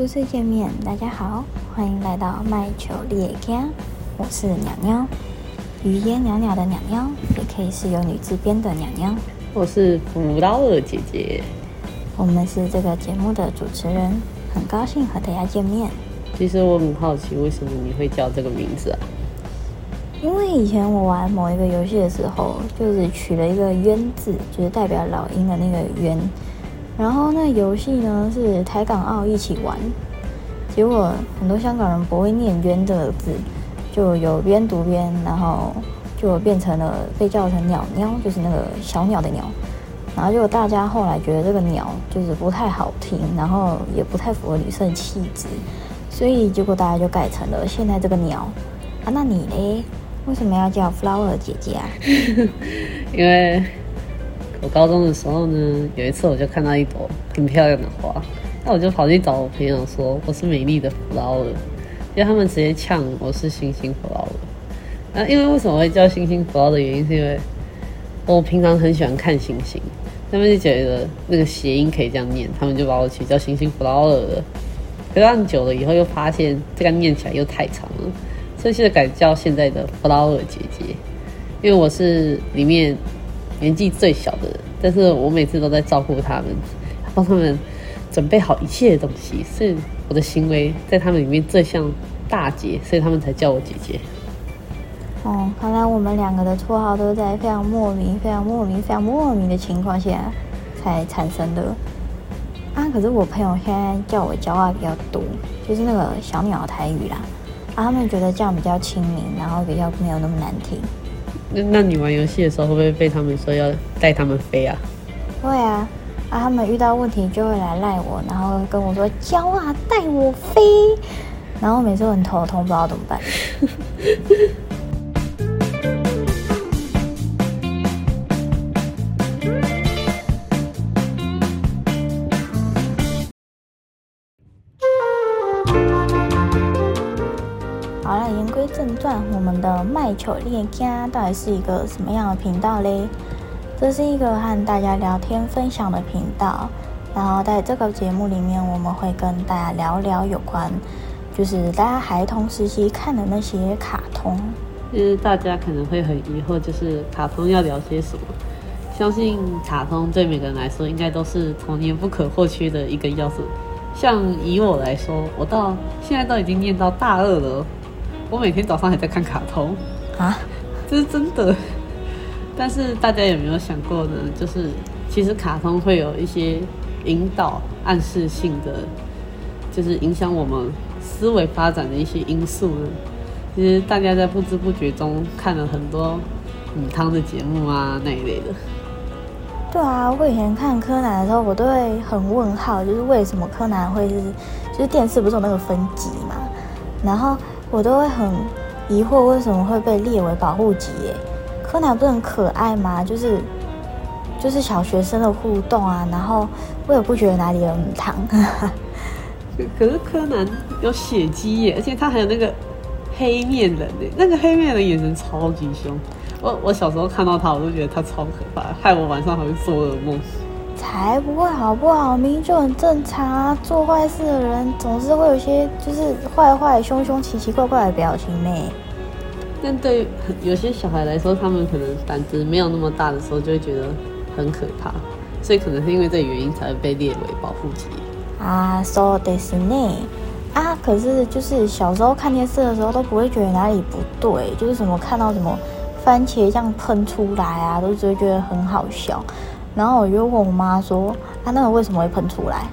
初次见面，大家好，欢迎来到麦球猎家，我是鸟鸟，语言袅袅的鸟鸟，也可以是由女字边的鸟鸟。我是弗劳尔姐姐，我们是这个节目的主持人，很高兴和大家见面。其实我很好奇，为什么你会叫这个名字啊？因为以前我玩某一个游戏的时候，就是取了一个“冤”字，就是代表老鹰的那个“冤”。然后那游戏呢是台港澳一起玩，结果很多香港人不会念“冤”这个字，就有边读边，然后就变成了被叫成“鸟鸟”，就是那个小鸟的“鸟”。然后就大家后来觉得这个“鸟”就是不太好听，然后也不太符合女生气质，所以结果大家就改成了现在这个“鸟”。啊，那你嘞？为什么要叫 Flower 姐姐啊？因为。我高中的时候呢，有一次我就看到一朵很漂亮的花，那我就跑去找我朋友说我是美丽的 flower，因为他们直接呛我是星星 flower。那因为为什么会叫星星 flower 的原因，是因为我平常很喜欢看星星，他们就觉得那个谐音可以这样念，他们就把我取叫星星 flower 了。可是久了以后又发现这个念起来又太长了，所以现在改叫现在的 flower 姐姐，因为我是里面。年纪最小的人，但是我每次都在照顾他们，帮他们准备好一切的东西，是我的行为在他们里面最像大姐，所以他们才叫我姐姐。哦，看来我们两个的绰号都在非常莫名、非常莫名、非常莫名的情况下才产生的。啊，可是我朋友现在叫我叫话比较多，就是那个小鸟台语啦，啊，他们觉得这样比较亲民，然后比较没有那么难听。那那你玩游戏的时候会不会被他们说要带他们飞啊？会啊，啊，他们遇到问题就会来赖我，然后跟我说教啊，带我飞，然后每次我很头痛，不知道怎么办。言归正传，我们的麦球猎家到底是一个什么样的频道嘞？这是一个和大家聊天分享的频道。然后在这个节目里面，我们会跟大家聊聊有关，就是大家孩童时期看的那些卡通。其实大家可能会很疑惑，就是卡通要聊些什么？相信卡通对每个人来说，应该都是童年不可或缺的一个要素。像以我来说，我到现在都已经念到大二了。我每天早上还在看卡通啊，这是真的。但是大家有没有想过呢？就是其实卡通会有一些引导、暗示性的，就是影响我们思维发展的一些因素呢。其实大家在不知不觉中看了很多米汤的节目啊那一类的。对啊，我以前看柯南的时候，我都会很问号，就是为什么柯南会是，就是电视不是有那个分级嘛，然后。我都会很疑惑，为什么会被列为保护级？耶？柯南不是很可爱吗？就是就是小学生的互动啊，然后我也不觉得哪里有很糖。可是柯南有血迹耶，而且他还有那个黑面人耶，那个黑面人眼神超级凶。我我小时候看到他，我都觉得他超可怕，害我晚上还会做噩梦。才不会好不好？明明就很正常啊！做坏事的人总是会有些就是坏坏、凶凶、奇奇怪怪的表情呢。但对有些小孩来说，他们可能胆子没有那么大的时候，就会觉得很可怕，所以可能是因为这个原因才会被列为保护级啊。So this 呢？啊，可是就是小时候看电视的时候都不会觉得哪里不对，就是什么看到什么番茄这样喷出来啊，都只会觉得很好笑。然后我就问我妈说：“啊那个为什么会喷出来？”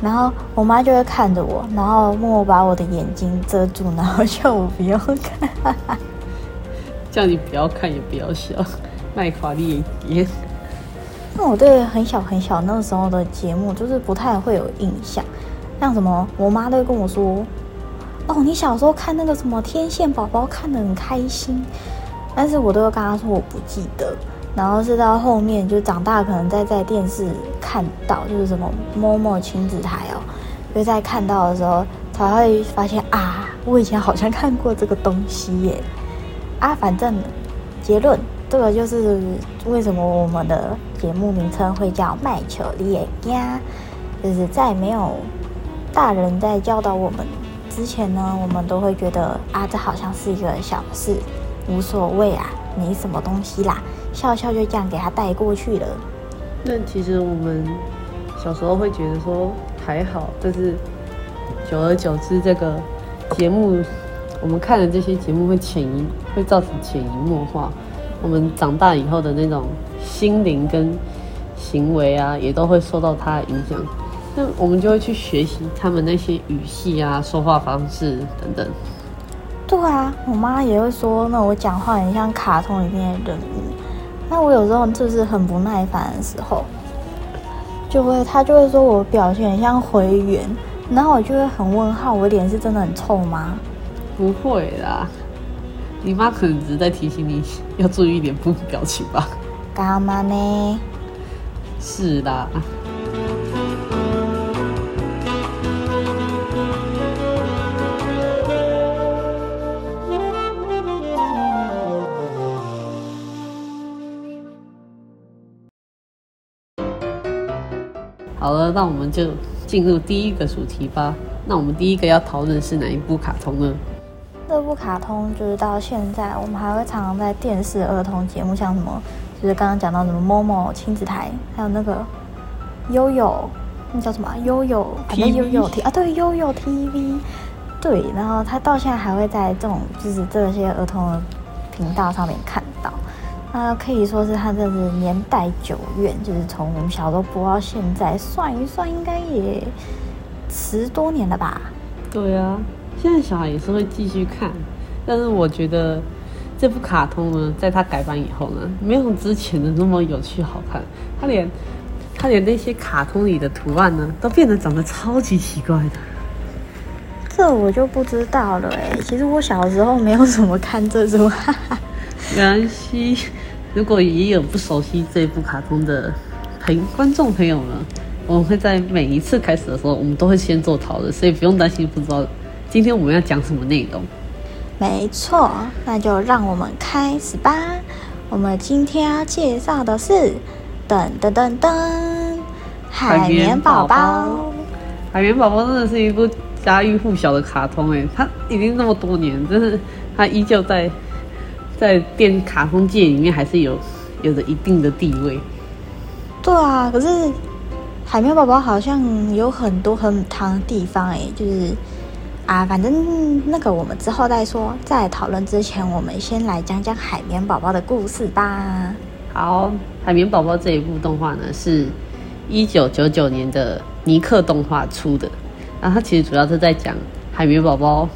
然后我妈就会看着我，然后默默把我的眼睛遮住，然后叫我不要看，叫你不要看也不要笑，卖华丽眼。那我对很小很小那个时候的节目就是不太会有印象，像什么我妈都会跟我说：“哦，你小时候看那个什么天线宝宝看得很开心。”但是我都会跟她说我不记得。然后是到后面就长大，可能再在电视看到，就是什么某某亲子台哦，就在看到的时候才会发现啊，我以前好像看过这个东西耶。啊，反正结论，这个就是为什么我们的节目名称会叫麦球利亚，就是在没有大人在教导我们之前呢，我们都会觉得啊，这好像是一个小事，无所谓啊，没什么东西啦，笑笑就这样给他带过去了。那其实我们小时候会觉得说还好，但是久而久之，这个节目我们看的这些节目会潜移会造成潜移默化，我们长大以后的那种心灵跟行为啊，也都会受到它的影响。那我们就会去学习他们那些语系啊、说话方式等等。对啊，我妈也会说，那我讲话很像卡通里面的人物。那我有时候就是很不耐烦的时候，就会他就会说我表现很像回圆，然后我就会很问号，我脸是真的很臭吗？不会啦，你妈可能只是在提醒你要注意脸部表情吧。干嘛呢？是啦。了，那我们就进入第一个主题吧。那我们第一个要讨论是哪一部卡通呢？这部卡通就是到现在，我们还会常常在电视儿童节目，像什么，就是刚刚讲到什么某某亲子台，还有那个悠悠，那叫什么悠悠，反正悠悠 T 啊，对，悠悠 TV，对，然后他到现在还会在这种就是这些儿童的频道上面看到。那可以说是它这是年代久远，就是从我们小时候播到现在，算一算应该也十多年了吧？对啊，现在小孩也是会继续看，但是我觉得这部卡通呢，在它改版以后呢，没有之前的那么有趣好看。它连它连那些卡通里的图案呢，都变得长得超级奇怪的。这我就不知道了哎。其实我小时候没有怎么看这种，哈哈。没关系。如果也有不熟悉这部卡通的朋观众朋友呢，我们会在每一次开始的时候，我们都会先做讨论，所以不用担心不知道今天我们要讲什么内容。没错，那就让我们开始吧。我们今天要介绍的是噔噔噔噔海绵宝宝。海绵宝宝真的是一部家喻户晓的卡通哎，它已经那么多年，真是它依旧在。在电卡通界里面还是有有着一定的地位。对啊，可是海绵宝宝好像有很多很糖的地方哎，就是啊，反正那个我们之后再说。在讨论之前，我们先来讲讲海绵宝宝的故事吧。好，海绵宝宝这一部动画呢，是一九九九年的尼克动画出的。然后它其实主要是在讲海绵宝宝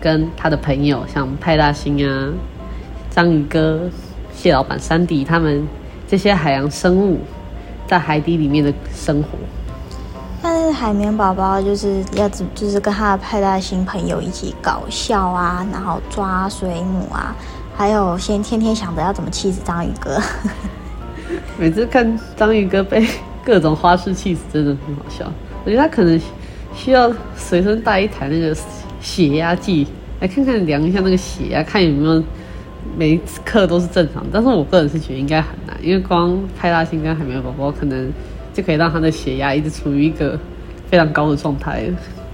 跟他的朋友，像派大星啊。章鱼哥、蟹老板、山迪他们这些海洋生物在海底里面的生活。但是海绵宝宝就是要就是跟他的派大星朋友一起搞笑啊，然后抓水母啊，还有先天天想着要怎么气死章鱼哥。每次看章鱼哥被各种花式气死，真的很好笑。我觉得他可能需要随身带一台那个血压计，来看看量一下那个血压，看有没有。每一次课都是正常，但是我个人是觉得应该很难，因为光派大星跟海绵宝宝可能就可以让他的血压一直处于一个非常高的状态。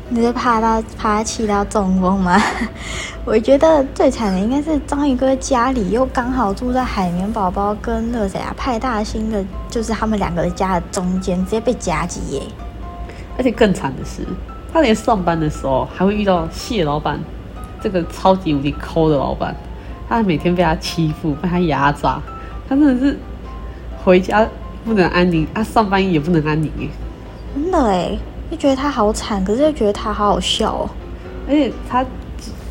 你是怕他怕他气到中风吗？我觉得最惨的应该是章鱼哥家里又刚好住在海绵宝宝跟那谁啊派大星的，就是他们两个的家的中间，直接被夹击耶。而且更惨的是，他连上班的时候还会遇到蟹老板这个超级无敌抠的老板。他每天被他欺负，被他压榨，他真的是回家不能安宁，他上班也不能安宁真的哎，就觉得他好惨，可是又觉得他好好笑哦。而且他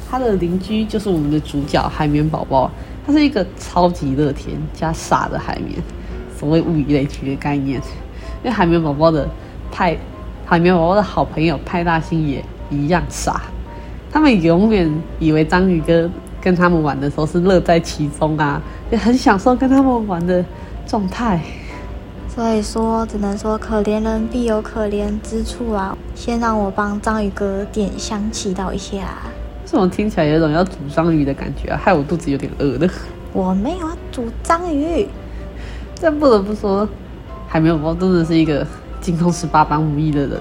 他的邻居就是我们的主角海绵宝宝，他是一个超级乐天加傻的海绵，所谓物以类聚的概念。因为海绵宝宝的派海绵宝宝的好朋友派大星也一样傻，他们永远以为章鱼哥。跟他们玩的时候是乐在其中啊，也很享受跟他们玩的状态。所以说，只能说可怜人必有可怜之处啊。先让我帮章鱼哥点香祈祷一下。这种听起来有种要煮章鱼的感觉啊，害我肚子有点饿了。我没有要煮章鱼。但不得不说，海绵宝宝真的是一个精通十八般武艺的人。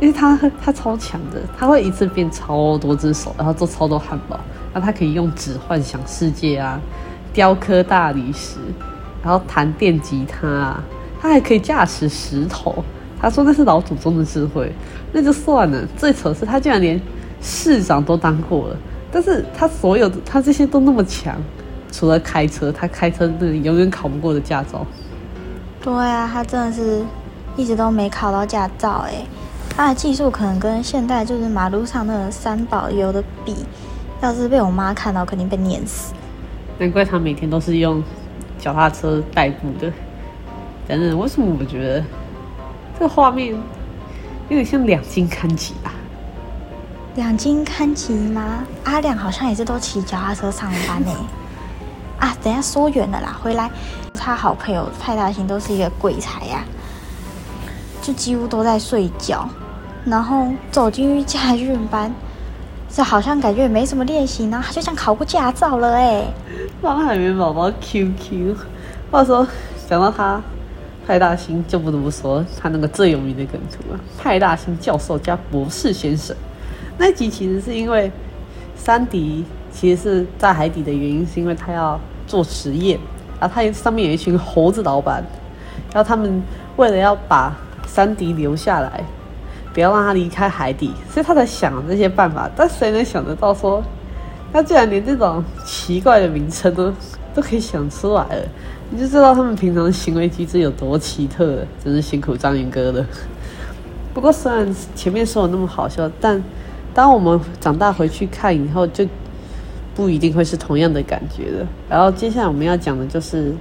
因为他他超强的，他会一次变超多只手，然后做超多汉堡。那他可以用纸幻想世界啊，雕刻大理石，然后弹电吉他啊，他还可以驾驶石头。他说那是老祖宗的智慧，那就算了。最扯是他竟然连市长都当过了，但是他所有的他这些都那么强，除了开车，他开车那永远考不过的驾照。对啊，他真的是一直都没考到驾照哎。他的技术可能跟现代就是马路上那个三宝有的比，要是被我妈看到，肯定被碾死。难怪他每天都是用脚踏车代步的。等等，为什么我觉得这个画面有点像两金看齐吧？两金看齐吗？阿亮好像也是都骑脚踏车上班呢。啊，等下说远了啦，回来他好朋友派大星都是一个鬼才呀，就几乎都在睡觉。然后走进去家训班，这好像感觉也没什么练习呢，他就像考过驾照了哎。帮海绵宝宝 QQ，话说想到他派大星，就不得不说他那个最有名的梗图啊，派大星教授加博士先生。那集其实是因为山迪其实是在海底的原因，是因为他要做实验，然后他上面有一群猴子老板，然后他们为了要把山迪留下来。不要让他离开海底，所以他才想这些办法。但谁能想得到说，他竟然连这种奇怪的名称都都可以想出来了？你就知道他们平常的行为机制有多奇特了。真是辛苦章鱼哥了。不过虽然前面说的那么好笑，但当我们长大回去看以后，就不一定会是同样的感觉了。然后接下来我们要讲的就是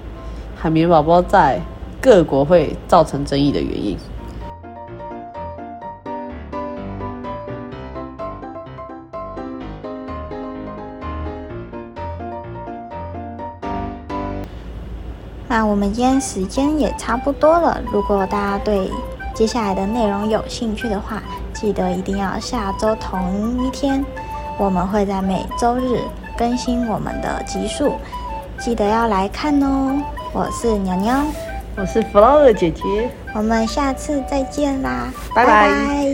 海绵宝宝在各国会造成争议的原因。我们今天时间也差不多了。如果大家对接下来的内容有兴趣的话，记得一定要下周同一天，我们会在每周日更新我们的集数，记得要来看哦。我是鸟鸟，我是 Flower 姐姐，我们下次再见啦，拜拜。